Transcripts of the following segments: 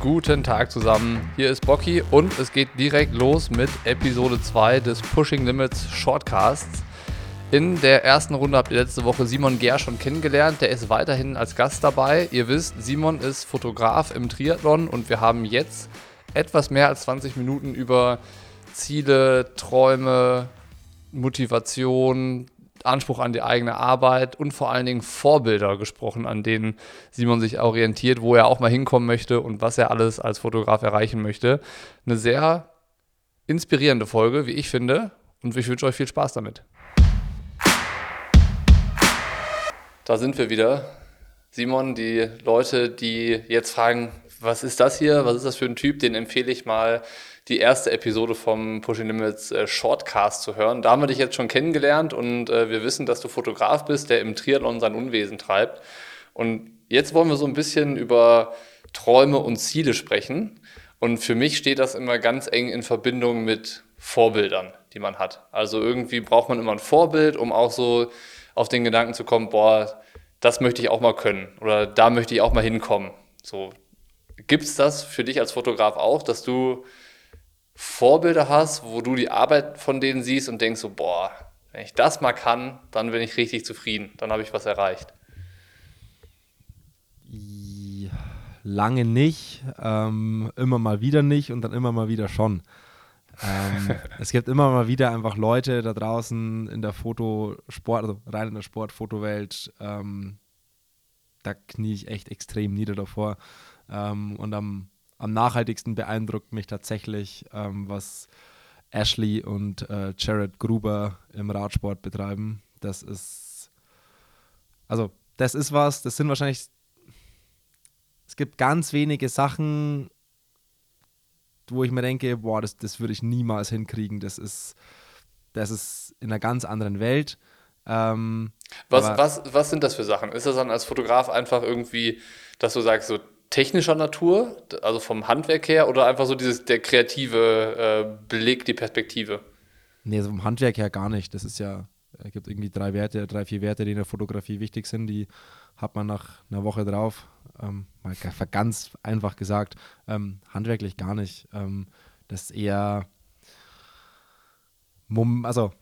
Guten Tag zusammen. Hier ist Bocky und es geht direkt los mit Episode 2 des Pushing Limits Shortcasts. In der ersten Runde habt ihr letzte Woche Simon Ger schon kennengelernt. Der ist weiterhin als Gast dabei. Ihr wisst, Simon ist Fotograf im Triathlon und wir haben jetzt etwas mehr als 20 Minuten über Ziele, Träume, Motivation, Anspruch an die eigene Arbeit und vor allen Dingen Vorbilder gesprochen, an denen Simon sich orientiert, wo er auch mal hinkommen möchte und was er alles als Fotograf erreichen möchte. Eine sehr inspirierende Folge, wie ich finde, und ich wünsche euch viel Spaß damit. Da sind wir wieder. Simon, die Leute, die jetzt fragen, was ist das hier? Was ist das für ein Typ? Den empfehle ich mal, die erste Episode vom Pushing Limits äh, Shortcast zu hören. Da haben wir dich jetzt schon kennengelernt und äh, wir wissen, dass du Fotograf bist, der im Triathlon sein Unwesen treibt. Und jetzt wollen wir so ein bisschen über Träume und Ziele sprechen. Und für mich steht das immer ganz eng in Verbindung mit Vorbildern, die man hat. Also irgendwie braucht man immer ein Vorbild, um auch so auf den Gedanken zu kommen, boah, das möchte ich auch mal können oder da möchte ich auch mal hinkommen. So, Gibt es das für dich als Fotograf auch, dass du Vorbilder hast, wo du die Arbeit von denen siehst und denkst so, boah, wenn ich das mal kann, dann bin ich richtig zufrieden, dann habe ich was erreicht? Lange nicht, ähm, immer mal wieder nicht und dann immer mal wieder schon. ähm, es gibt immer mal wieder einfach Leute da draußen in der Fotosport, also rein in der Sportfotowelt, ähm, da knie ich echt extrem nieder davor. Ähm, und am, am nachhaltigsten beeindruckt mich tatsächlich, ähm, was Ashley und äh, Jared Gruber im Radsport betreiben. Das ist, also, das ist was, das sind wahrscheinlich, es gibt ganz wenige Sachen, wo ich mir denke, boah, das, das würde ich niemals hinkriegen. Das ist, das ist in einer ganz anderen Welt. Ähm, was, was, was sind das für Sachen? Ist das dann als Fotograf einfach irgendwie, dass du sagst, so technischer Natur, also vom Handwerk her, oder einfach so dieses der kreative äh, Blick, die Perspektive? Nee, so vom Handwerk her gar nicht. Das ist ja, es gibt irgendwie drei Werte, drei, vier Werte, die in der Fotografie wichtig sind, die hat man nach einer Woche drauf. Ähm, mal ganz einfach gesagt, ähm, handwerklich gar nicht. Ähm, das ist eher, also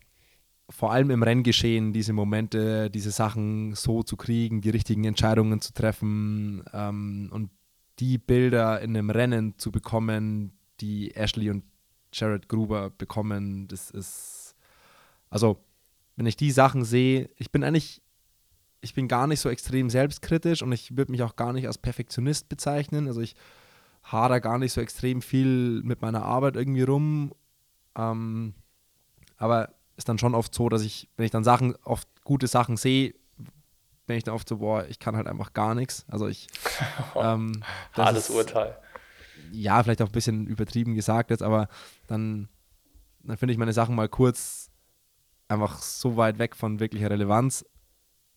vor allem im Renngeschehen diese Momente, diese Sachen so zu kriegen, die richtigen Entscheidungen zu treffen ähm, und die Bilder in einem Rennen zu bekommen, die Ashley und Jared Gruber bekommen, das ist, also wenn ich die Sachen sehe, ich bin eigentlich, ich bin gar nicht so extrem selbstkritisch und ich würde mich auch gar nicht als Perfektionist bezeichnen, also ich hader gar nicht so extrem viel mit meiner Arbeit irgendwie rum, ähm, aber ist dann schon oft so, dass ich, wenn ich dann Sachen, oft gute Sachen sehe, bin ich dann oft so, boah, ich kann halt einfach gar nichts. Also ich. Ähm, Hartes Urteil. Ja, vielleicht auch ein bisschen übertrieben gesagt jetzt, aber dann, dann finde ich meine Sachen mal kurz einfach so weit weg von wirklicher Relevanz.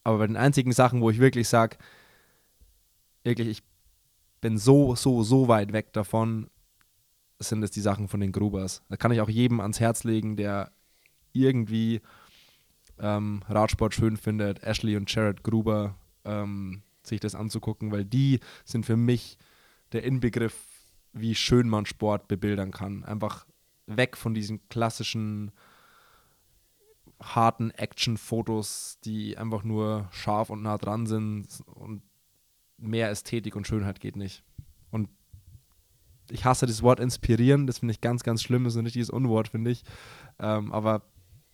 Aber bei den einzigen Sachen, wo ich wirklich sage, wirklich, ich bin so, so, so weit weg davon, sind es die Sachen von den Grubers. Da kann ich auch jedem ans Herz legen, der irgendwie ähm, Radsport schön findet, Ashley und Jared Gruber ähm, sich das anzugucken, weil die sind für mich der Inbegriff, wie schön man Sport bebildern kann. Einfach weg von diesen klassischen harten Action-Fotos, die einfach nur scharf und nah dran sind und mehr Ästhetik und Schönheit geht nicht. Und ich hasse das Wort inspirieren, das finde ich ganz, ganz schlimm, das ist ein richtiges Unwort, finde ich. Ähm, aber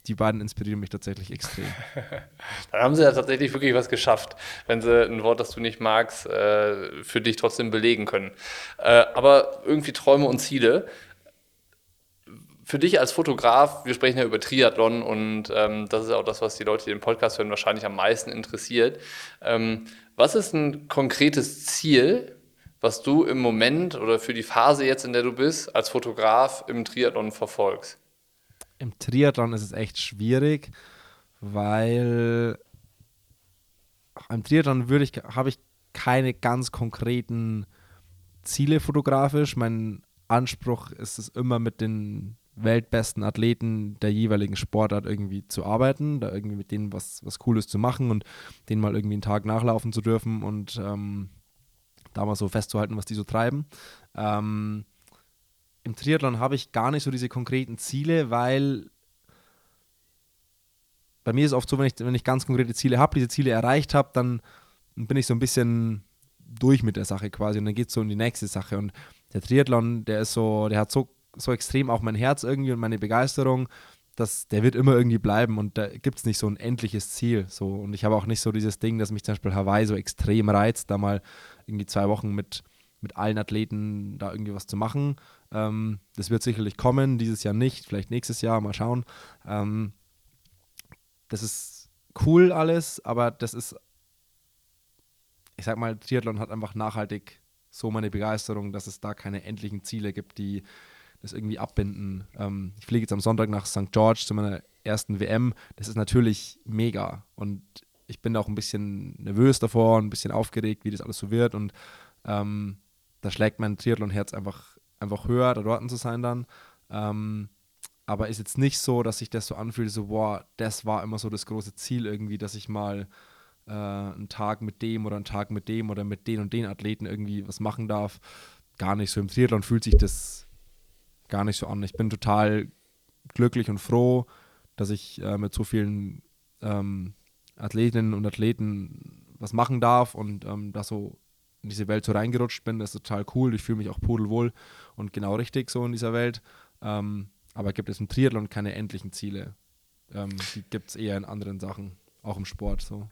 die beiden inspirieren mich tatsächlich extrem. Dann haben sie ja tatsächlich wirklich was geschafft, wenn sie ein Wort, das du nicht magst, äh, für dich trotzdem belegen können. Äh, aber irgendwie Träume und Ziele. Für dich als Fotograf, wir sprechen ja über Triathlon und ähm, das ist auch das, was die Leute, die den Podcast hören, wahrscheinlich am meisten interessiert. Ähm, was ist ein konkretes Ziel, was du im Moment oder für die Phase jetzt, in der du bist, als Fotograf im Triathlon verfolgst? Im Triathlon ist es echt schwierig, weil im Triathlon würde ich, habe ich keine ganz konkreten Ziele fotografisch. Mein Anspruch ist es immer mit den weltbesten Athleten der jeweiligen Sportart irgendwie zu arbeiten, da irgendwie mit denen was, was Cooles zu machen und denen mal irgendwie einen Tag nachlaufen zu dürfen und ähm, da mal so festzuhalten, was die so treiben. Ähm, Im Triathlon habe ich gar nicht so diese konkreten Ziele, weil bei mir ist es oft so, wenn ich, wenn ich ganz konkrete Ziele habe, diese Ziele erreicht habe, dann bin ich so ein bisschen durch mit der Sache quasi und dann geht es so in die nächste Sache. Und der Triathlon, der ist so, der hat so, so extrem auch mein Herz irgendwie und meine Begeisterung, dass der wird immer irgendwie bleiben und da gibt es nicht so ein endliches Ziel. So. Und ich habe auch nicht so dieses Ding, dass mich zum Beispiel Hawaii so extrem reizt, da mal irgendwie zwei Wochen mit, mit allen Athleten da irgendwie was zu machen. Ähm, das wird sicherlich kommen, dieses Jahr nicht, vielleicht nächstes Jahr, mal schauen. Ähm, das ist cool alles, aber das ist ich sag mal, Triathlon hat einfach nachhaltig so meine Begeisterung, dass es da keine endlichen Ziele gibt, die das irgendwie abbinden. Ähm, ich fliege jetzt am Sonntag nach St. George zu meiner ersten WM. Das ist natürlich mega und ich bin auch ein bisschen nervös davor, ein bisschen aufgeregt, wie das alles so wird und ähm, da schlägt mein Triathlon-Herz einfach, einfach höher, da dort zu sein dann. Ähm, aber ist jetzt nicht so, dass sich das so anfühlt, so, boah, das war immer so das große Ziel irgendwie, dass ich mal äh, einen Tag mit dem oder einen Tag mit dem oder mit den und den Athleten irgendwie was machen darf. Gar nicht so. Im Triathlon fühlt sich das gar nicht so an. Ich bin total glücklich und froh, dass ich äh, mit so vielen ähm, Athletinnen und Athleten was machen darf und ähm, da so in diese Welt so reingerutscht bin. Das ist total cool. Ich fühle mich auch pudelwohl und genau richtig so in dieser Welt. Ähm, aber gibt es im Triathlon keine endlichen Ziele. Ähm, die gibt es eher in anderen Sachen, auch im Sport so.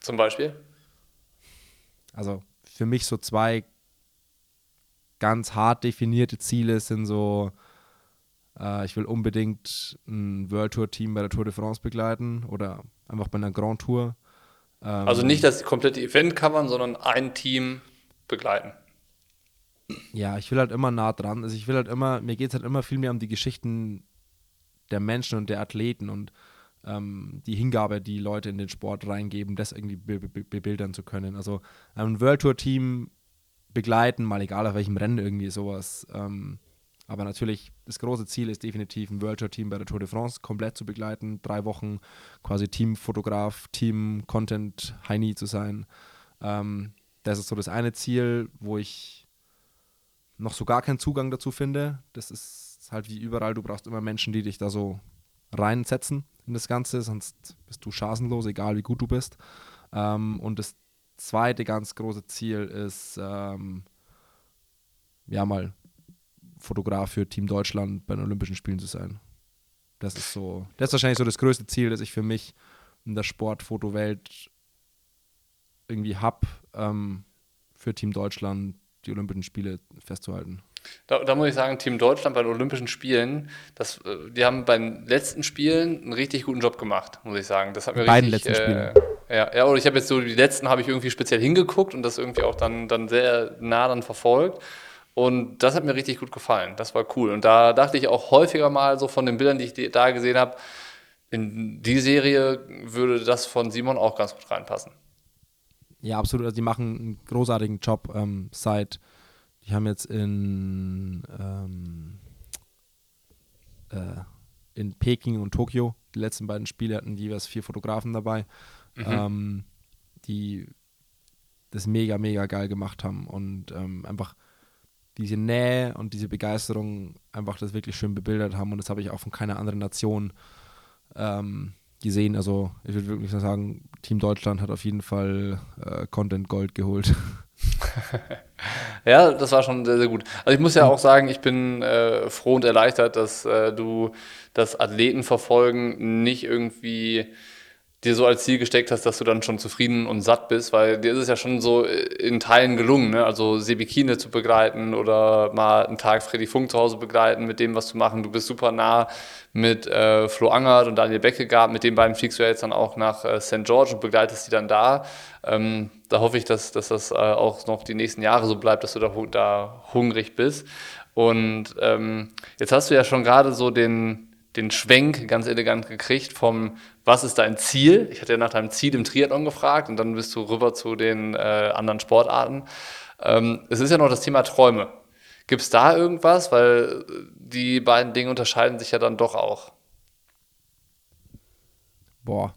Zum Beispiel? Also für mich so zwei ganz hart definierte Ziele sind so, äh, ich will unbedingt ein World Tour Team bei der Tour de France begleiten oder einfach bei einer Grand Tour. Ähm, also nicht das komplette Event covern, sondern ein Team begleiten. Ja, ich will halt immer nah dran. Also ich will halt immer, mir geht es halt immer viel mehr um die Geschichten der Menschen und der Athleten und ähm, die Hingabe, die Leute in den Sport reingeben, das irgendwie bebildern zu können. Also ein World Tour Team begleiten, mal egal auf welchem Rennen irgendwie sowas. Ähm, aber natürlich, das große Ziel ist definitiv, ein World Tour Team bei der Tour de France komplett zu begleiten. Drei Wochen quasi Teamfotograf, Team-Content, Heini zu sein. Ähm, das ist so das eine Ziel, wo ich noch so gar keinen Zugang dazu finde. Das ist halt wie überall, du brauchst immer Menschen, die dich da so reinsetzen in das Ganze, sonst bist du chancenlos, egal wie gut du bist. Ähm, und das zweite ganz große Ziel ist, ähm, ja, mal Fotograf für Team Deutschland bei den Olympischen Spielen zu sein. Das ist so, das ist wahrscheinlich so das größte Ziel, das ich für mich in der Sportfotowelt irgendwie habe, ähm, für Team Deutschland die Olympischen Spiele festzuhalten. Da, da, muss ich sagen, Team Deutschland bei den Olympischen Spielen, das, äh, die haben bei den letzten Spielen einen richtig guten Job gemacht, muss ich sagen. Das hat mir Beiden richtig, letzten äh, Spielen. Ja, ja, oder ich habe jetzt so die letzten habe ich irgendwie speziell hingeguckt und das irgendwie auch dann, dann sehr nah dann verfolgt. Und das hat mir richtig gut gefallen. Das war cool. Und da dachte ich auch häufiger mal so von den Bildern, die ich da gesehen habe, in die Serie würde das von Simon auch ganz gut reinpassen. Ja, absolut. Also die machen einen großartigen Job ähm, seit die haben jetzt in, ähm, äh, in Peking und Tokio, die letzten beiden Spiele hatten jeweils vier Fotografen dabei, mhm. ähm, die das mega, mega geil gemacht haben und ähm, einfach diese Nähe und diese Begeisterung einfach das wirklich schön bebildert haben und das habe ich auch von keiner anderen Nation ähm, gesehen. Also ich würde wirklich sagen, Team Deutschland hat auf jeden Fall äh, Content Gold geholt. ja, das war schon sehr, sehr gut. Also ich muss ja auch sagen, ich bin äh, froh und erleichtert, dass äh, du das Athletenverfolgen nicht irgendwie dir so als Ziel gesteckt hast, dass du dann schon zufrieden und satt bist, weil dir ist es ja schon so äh, in Teilen gelungen, ne? also Sebikine zu begleiten oder mal einen Tag Freddy Funk zu Hause begleiten, mit dem was zu machen. Du bist super nah mit äh, Flo Angert und Daniel Beckegaard, mit den beiden fliegst du ja jetzt dann auch nach äh, St. George und begleitest die dann da. Ähm, da hoffe ich, dass, dass das äh, auch noch die nächsten Jahre so bleibt, dass du da, da hungrig bist. Und ähm, jetzt hast du ja schon gerade so den, den Schwenk ganz elegant gekriegt vom, was ist dein Ziel? Ich hatte ja nach deinem Ziel im Triathlon gefragt und dann bist du rüber zu den äh, anderen Sportarten. Ähm, es ist ja noch das Thema Träume. Gibt es da irgendwas? Weil äh, die beiden Dinge unterscheiden sich ja dann doch auch. Boah.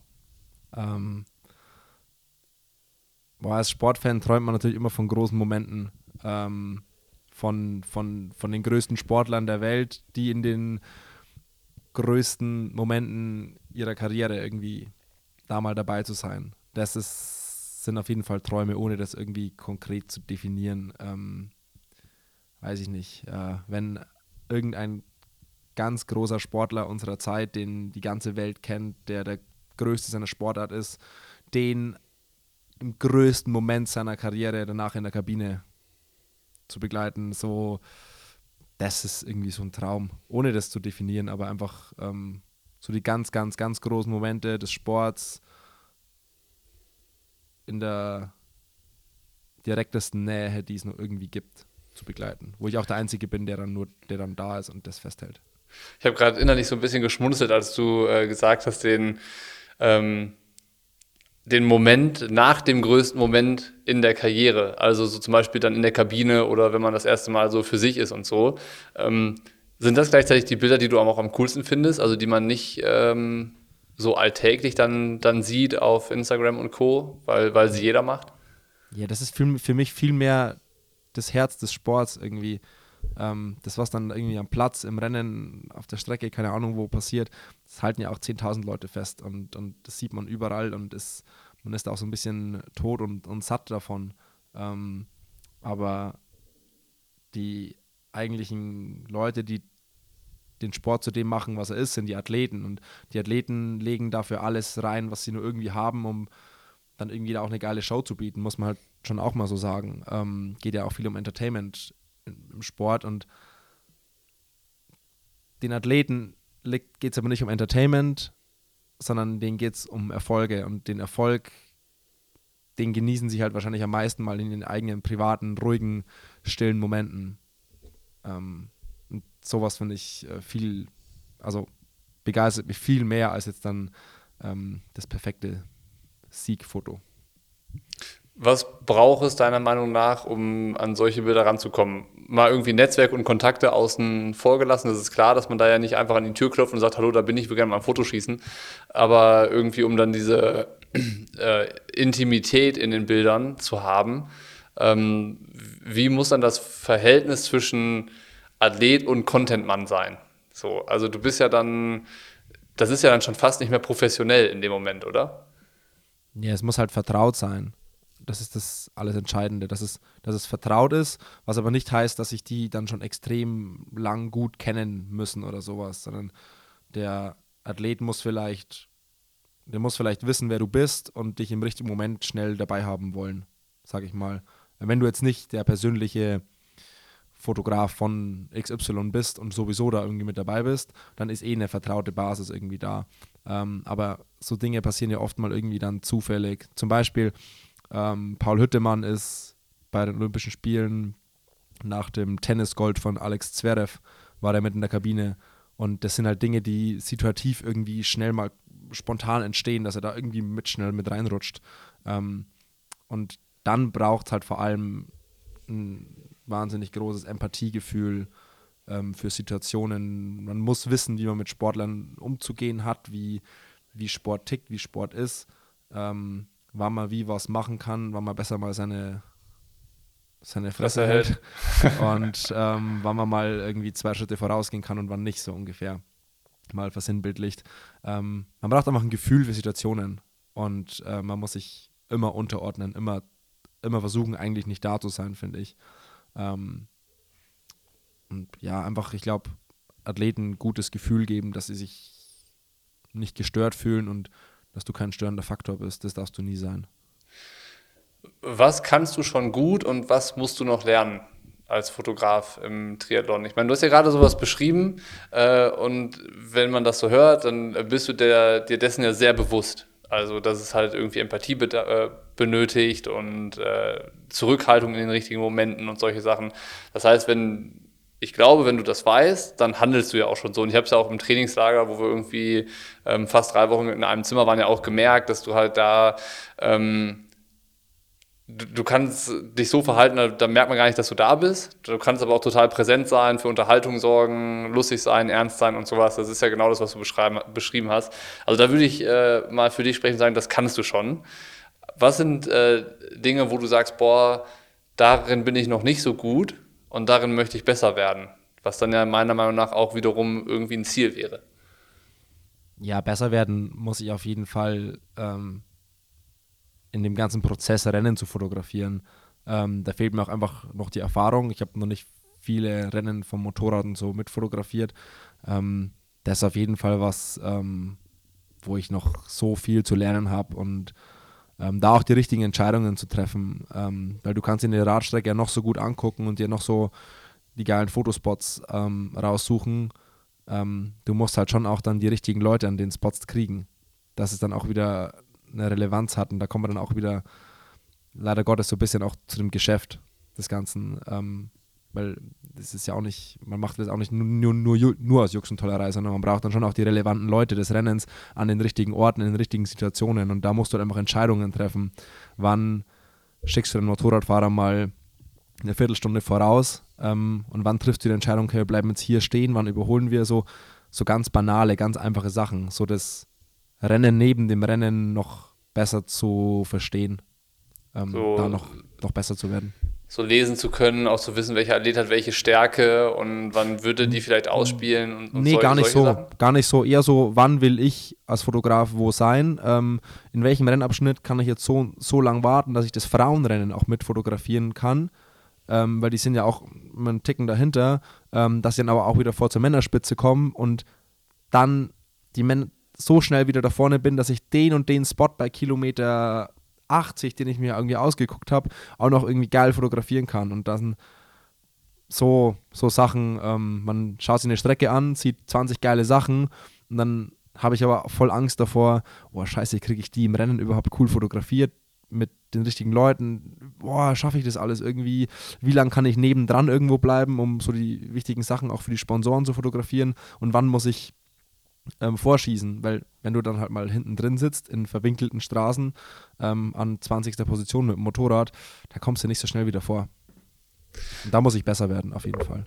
Ähm. boah, als Sportfan träumt man natürlich immer von großen Momenten. Ähm, von, von, von den größten Sportlern der Welt, die in den größten Momenten ihrer Karriere irgendwie da mal dabei zu sein. Das ist, sind auf jeden Fall Träume, ohne das irgendwie konkret zu definieren. Ähm, weiß ich nicht. Äh, wenn irgendein ganz großer Sportler unserer Zeit, den die ganze Welt kennt, der der größte seiner Sportart ist, den im größten Moment seiner Karriere danach in der Kabine zu begleiten, so, das ist irgendwie so ein Traum, ohne das zu definieren, aber einfach ähm, so die ganz, ganz, ganz großen Momente des Sports in der direktesten Nähe, die es nur irgendwie gibt, zu begleiten. Wo ich auch der Einzige bin, der dann nur, der dann da ist und das festhält. Ich habe gerade innerlich so ein bisschen geschmunzelt, als du äh, gesagt hast, den ähm, den Moment nach dem größten Moment in der Karriere. Also so zum Beispiel dann in der Kabine oder wenn man das erste Mal so für sich ist und so. Ähm, sind das gleichzeitig die Bilder, die du auch am coolsten findest? Also die man nicht ähm, so alltäglich dann, dann sieht auf Instagram und Co., weil, weil sie jeder macht? Ja, das ist für, für mich viel mehr das Herz des Sports irgendwie. Ähm, das, was dann irgendwie am Platz, im Rennen, auf der Strecke, keine Ahnung wo passiert, das halten ja auch 10.000 Leute fest und, und das sieht man überall und ist, man ist auch so ein bisschen tot und, und satt davon. Ähm, aber die eigentlichen Leute, die den Sport zu dem machen, was er ist, sind die Athleten. Und die Athleten legen dafür alles rein, was sie nur irgendwie haben, um dann irgendwie auch eine geile Show zu bieten, muss man halt schon auch mal so sagen. Ähm, geht ja auch viel um Entertainment im Sport und den Athleten geht es aber nicht um Entertainment, sondern denen geht es um Erfolge und den Erfolg, den genießen sie halt wahrscheinlich am meisten mal in den eigenen privaten, ruhigen, stillen Momenten. Ähm, und sowas finde ich äh, viel, also begeistert mich viel mehr als jetzt dann ähm, das perfekte Siegfoto. Was braucht es deiner Meinung nach, um an solche Bilder ranzukommen? Mal irgendwie Netzwerk und Kontakte außen vorgelassen. Das ist klar, dass man da ja nicht einfach an die Tür klopft und sagt, hallo, da bin ich, will gerne mal ein Foto schießen. Aber irgendwie, um dann diese äh, Intimität in den Bildern zu haben, ähm, wie muss dann das Verhältnis zwischen Athlet und Contentmann sein? So, also du bist ja dann, das ist ja dann schon fast nicht mehr professionell in dem Moment, oder? Ja, es muss halt vertraut sein das ist das alles Entscheidende, dass es, dass es vertraut ist, was aber nicht heißt, dass sich die dann schon extrem lang gut kennen müssen oder sowas, sondern der Athlet muss vielleicht, der muss vielleicht wissen, wer du bist und dich im richtigen Moment schnell dabei haben wollen, sag ich mal. Wenn du jetzt nicht der persönliche Fotograf von XY bist und sowieso da irgendwie mit dabei bist, dann ist eh eine vertraute Basis irgendwie da. Ähm, aber so Dinge passieren ja oft mal irgendwie dann zufällig. Zum Beispiel, ähm, Paul Hüttemann ist bei den Olympischen Spielen nach dem Tennisgold von Alex Zverev, war er mit in der Kabine. Und das sind halt Dinge, die situativ irgendwie schnell mal spontan entstehen, dass er da irgendwie mit schnell mit reinrutscht. Ähm, und dann braucht es halt vor allem ein wahnsinnig großes Empathiegefühl ähm, für Situationen. Man muss wissen, wie man mit Sportlern umzugehen hat, wie, wie Sport tickt, wie Sport ist. Ähm, wann man wie was machen kann, wann man besser mal seine, seine Fresse hält und ähm, wann man mal irgendwie zwei Schritte vorausgehen kann und wann nicht, so ungefähr. Mal versinnbildlicht. Ähm, man braucht einfach ein Gefühl für Situationen und äh, man muss sich immer unterordnen, immer, immer versuchen, eigentlich nicht da zu sein, finde ich. Ähm, und ja, einfach, ich glaube, Athleten ein gutes Gefühl geben, dass sie sich nicht gestört fühlen und dass du kein störender Faktor bist. Das darfst du nie sein. Was kannst du schon gut und was musst du noch lernen als Fotograf im Triathlon? Ich meine, du hast ja gerade sowas beschrieben äh, und wenn man das so hört, dann bist du der, dir dessen ja sehr bewusst. Also, dass es halt irgendwie Empathie äh, benötigt und äh, Zurückhaltung in den richtigen Momenten und solche Sachen. Das heißt, wenn ich glaube, wenn du das weißt, dann handelst du ja auch schon so. Und ich habe es ja auch im Trainingslager, wo wir irgendwie ähm, fast drei Wochen in einem Zimmer waren, ja auch gemerkt, dass du halt da, ähm, du, du, kannst dich so verhalten, da, merkt man gar nicht, dass du da bist. Du kannst aber auch total präsent sein, für Unterhaltung sorgen, lustig sein, ernst sein und sowas. Das ist ja genau das, was du beschrieben hast. Also da würde ich äh, mal für dich sprechen und sagen, das kannst du schon. was sind äh, Dinge, wo du sagst, boah, darin bin ich noch nicht so gut und darin möchte ich besser werden? Was dann ja meiner Meinung nach auch wiederum irgendwie ein Ziel wäre. Ja, besser werden muss ich auf jeden Fall ähm, in dem ganzen Prozess Rennen zu fotografieren. Ähm, da fehlt mir auch einfach noch die Erfahrung. Ich habe noch nicht viele Rennen vom Motorrad und so mitfotografiert. Ähm, das ist auf jeden Fall was, ähm, wo ich noch so viel zu lernen habe und ähm, da auch die richtigen Entscheidungen zu treffen, ähm, weil du kannst dir eine Radstrecke ja noch so gut angucken und dir noch so die geilen Fotospots ähm, raussuchen. Ähm, du musst halt schon auch dann die richtigen Leute an den Spots kriegen, dass es dann auch wieder eine Relevanz hat und da kommen wir dann auch wieder leider Gottes so ein bisschen auch zu dem Geschäft des Ganzen. Weil das ist ja auch nicht, man macht das auch nicht nur, nur, nur aus Jux und Tollerei, sondern man braucht dann schon auch die relevanten Leute des Rennens an den richtigen Orten, in den richtigen Situationen. Und da musst du halt einfach Entscheidungen treffen. Wann schickst du den Motorradfahrer mal eine Viertelstunde voraus? Ähm, und wann triffst du die Entscheidung, okay, wir bleiben jetzt hier stehen, wann überholen wir? So, so ganz banale, ganz einfache Sachen, so das Rennen neben dem Rennen noch besser zu verstehen, ähm, so, da noch, noch besser zu werden so lesen zu können, auch zu wissen, welcher Athlet hat welche Stärke und wann würde die vielleicht ausspielen und, und Nee, solche, gar nicht so. Sachen? Gar nicht so. Eher so, wann will ich als Fotograf wo sein? Ähm, in welchem Rennabschnitt kann ich jetzt so, so lang warten, dass ich das Frauenrennen auch mit fotografieren kann? Ähm, weil die sind ja auch einen Ticken dahinter, ähm, dass sie dann aber auch wieder vor zur Männerspitze kommen und dann die Männer so schnell wieder da vorne bin, dass ich den und den Spot bei Kilometer 80, den ich mir irgendwie ausgeguckt habe, auch noch irgendwie geil fotografieren kann. Und dann so, so Sachen, ähm, man schaut sich eine Strecke an, sieht 20 geile Sachen. Und dann habe ich aber voll Angst davor, oh scheiße, kriege ich die im Rennen überhaupt cool fotografiert mit den richtigen Leuten, boah, schaffe ich das alles irgendwie, wie lange kann ich nebendran irgendwo bleiben, um so die wichtigen Sachen auch für die Sponsoren zu fotografieren? Und wann muss ich ähm, vorschießen, weil wenn du dann halt mal hinten drin sitzt in verwinkelten Straßen ähm, an 20. Position mit dem Motorrad, da kommst du nicht so schnell wieder vor. Und da muss ich besser werden, auf jeden Fall.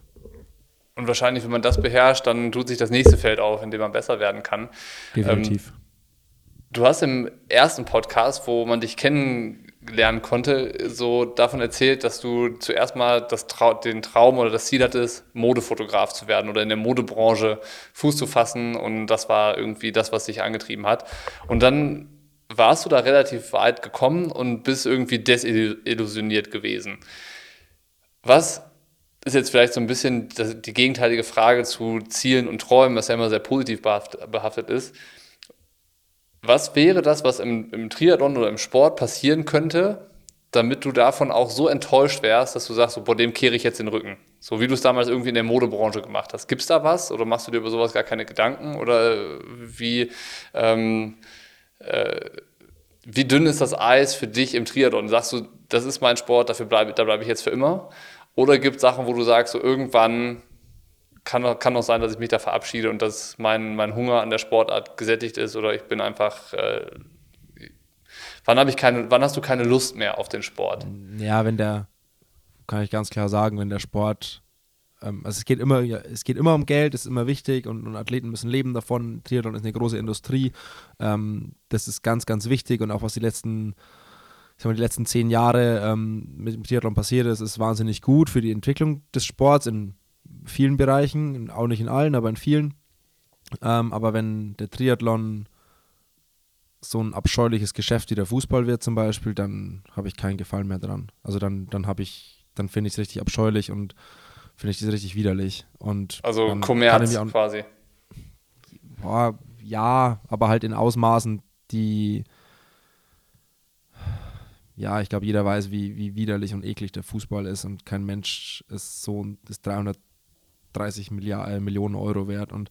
Und wahrscheinlich, wenn man das beherrscht, dann tut sich das nächste Feld auf, in dem man besser werden kann. Definitiv. Ähm, du hast im ersten Podcast, wo man dich kennen lernen konnte, so davon erzählt, dass du zuerst mal Trau den Traum oder das Ziel hattest, Modefotograf zu werden oder in der Modebranche Fuß zu fassen und das war irgendwie das, was dich angetrieben hat. Und dann warst du da relativ weit gekommen und bist irgendwie desillusioniert gewesen. Was ist jetzt vielleicht so ein bisschen die gegenteilige Frage zu Zielen und Träumen, was ja immer sehr positiv behaftet ist. Was wäre das, was im, im Triathlon oder im Sport passieren könnte, damit du davon auch so enttäuscht wärst, dass du sagst, so, boah, dem kehre ich jetzt den Rücken? So wie du es damals irgendwie in der Modebranche gemacht hast. Gibt es da was oder machst du dir über sowas gar keine Gedanken? Oder wie, ähm, äh, wie dünn ist das Eis für dich im Triathlon? Sagst du, das ist mein Sport, dafür bleib, da bleibe ich jetzt für immer? Oder gibt es Sachen, wo du sagst, so irgendwann kann, kann auch sein, dass ich mich da verabschiede und dass mein, mein Hunger an der Sportart gesättigt ist oder ich bin einfach. Äh, wann, ich keine, wann hast du keine Lust mehr auf den Sport? Ja, wenn der, kann ich ganz klar sagen, wenn der Sport. Ähm, also es geht immer, ja, es geht immer um Geld, ist immer wichtig und, und, Athleten müssen leben davon. Triathlon ist eine große Industrie. Ähm, das ist ganz, ganz wichtig und auch was die letzten ich sag mal, die letzten zehn Jahre ähm, mit dem Triathlon passiert ist, ist wahnsinnig gut für die Entwicklung des Sports in vielen Bereichen, auch nicht in allen, aber in vielen. Ähm, aber wenn der Triathlon so ein abscheuliches Geschäft wie der Fußball wird zum Beispiel, dann habe ich keinen Gefallen mehr dran. Also dann, dann habe ich, dann finde ich es richtig abscheulich und finde ich das richtig widerlich. Und also Kommerz auch, quasi. Boah, ja, aber halt in Ausmaßen, die ja, ich glaube, jeder weiß, wie, wie widerlich und eklig der Fußball ist und kein Mensch ist so ist 300 30 Milliard, äh, Millionen Euro wert und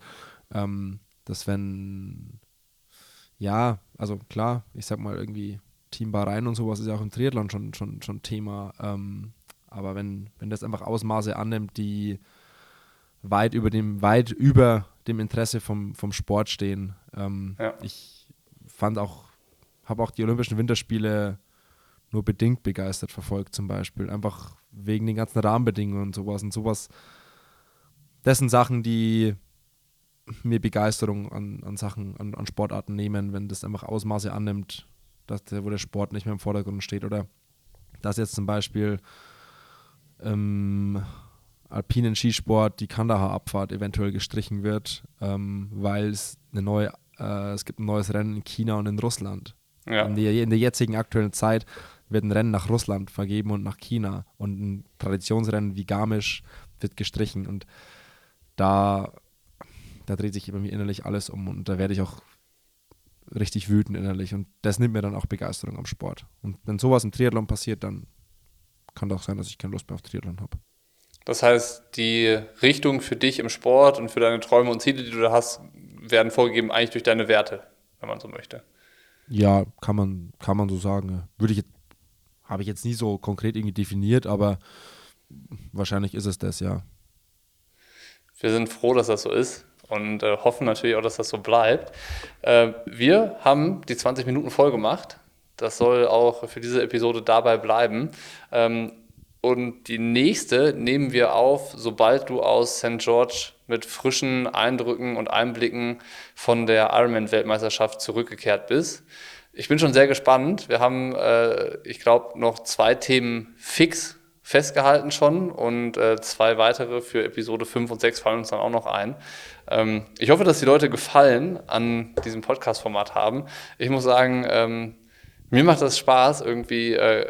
ähm, dass wenn, ja, also klar, ich sag mal irgendwie Teambareien und sowas ist ja auch im Triathlon schon, schon, schon Thema, ähm, aber wenn, wenn das einfach Ausmaße annimmt, die weit über dem, weit über dem Interesse vom, vom Sport stehen. Ähm, ja. Ich fand auch, habe auch die Olympischen Winterspiele nur bedingt begeistert verfolgt, zum Beispiel. Einfach wegen den ganzen Rahmenbedingungen und sowas. Und sowas das sind Sachen, die mir Begeisterung an, an Sachen, an, an Sportarten nehmen, wenn das einfach Ausmaße annimmt, dass der, wo der Sport nicht mehr im Vordergrund steht oder dass jetzt zum Beispiel im alpinen Skisport die Kandahar-Abfahrt eventuell gestrichen wird, ähm, weil es eine neue, äh, es gibt ein neues Rennen in China und in Russland. Ja. In, der, in der jetzigen aktuellen Zeit wird ein Rennen nach Russland vergeben und nach China und ein Traditionsrennen wie Garmisch wird gestrichen und da, da dreht sich bei mir innerlich alles um und da werde ich auch richtig wütend innerlich und das nimmt mir dann auch Begeisterung am Sport. Und wenn sowas im Triathlon passiert, dann kann doch sein, dass ich keine Lust mehr auf Triathlon habe. Das heißt, die Richtung für dich im Sport und für deine Träume und Ziele, die du da hast, werden vorgegeben eigentlich durch deine Werte, wenn man so möchte. Ja, kann man, kann man so sagen. Würde ich habe ich jetzt nie so konkret irgendwie definiert, aber wahrscheinlich ist es das, ja. Wir sind froh, dass das so ist und äh, hoffen natürlich auch, dass das so bleibt. Äh, wir haben die 20 Minuten voll gemacht. Das soll auch für diese Episode dabei bleiben. Ähm, und die nächste nehmen wir auf, sobald du aus St. George mit frischen Eindrücken und Einblicken von der Ironman-Weltmeisterschaft zurückgekehrt bist. Ich bin schon sehr gespannt. Wir haben, äh, ich glaube, noch zwei Themen fix festgehalten schon und äh, zwei weitere für Episode 5 und 6 fallen uns dann auch noch ein. Ähm, ich hoffe, dass die Leute Gefallen an diesem Podcast-Format haben. Ich muss sagen, ähm, mir macht das Spaß, irgendwie äh,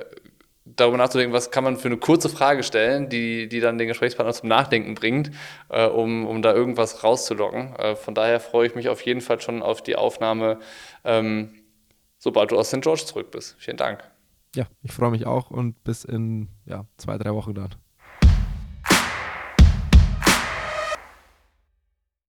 darüber nachzudenken, was kann man für eine kurze Frage stellen, die, die dann den Gesprächspartner zum Nachdenken bringt, äh, um, um da irgendwas rauszulocken. Äh, von daher freue ich mich auf jeden Fall schon auf die Aufnahme, ähm, sobald du aus St. George zurück bist. Vielen Dank. Ja, ich freue mich auch und bis in ja, zwei, drei Wochen dann.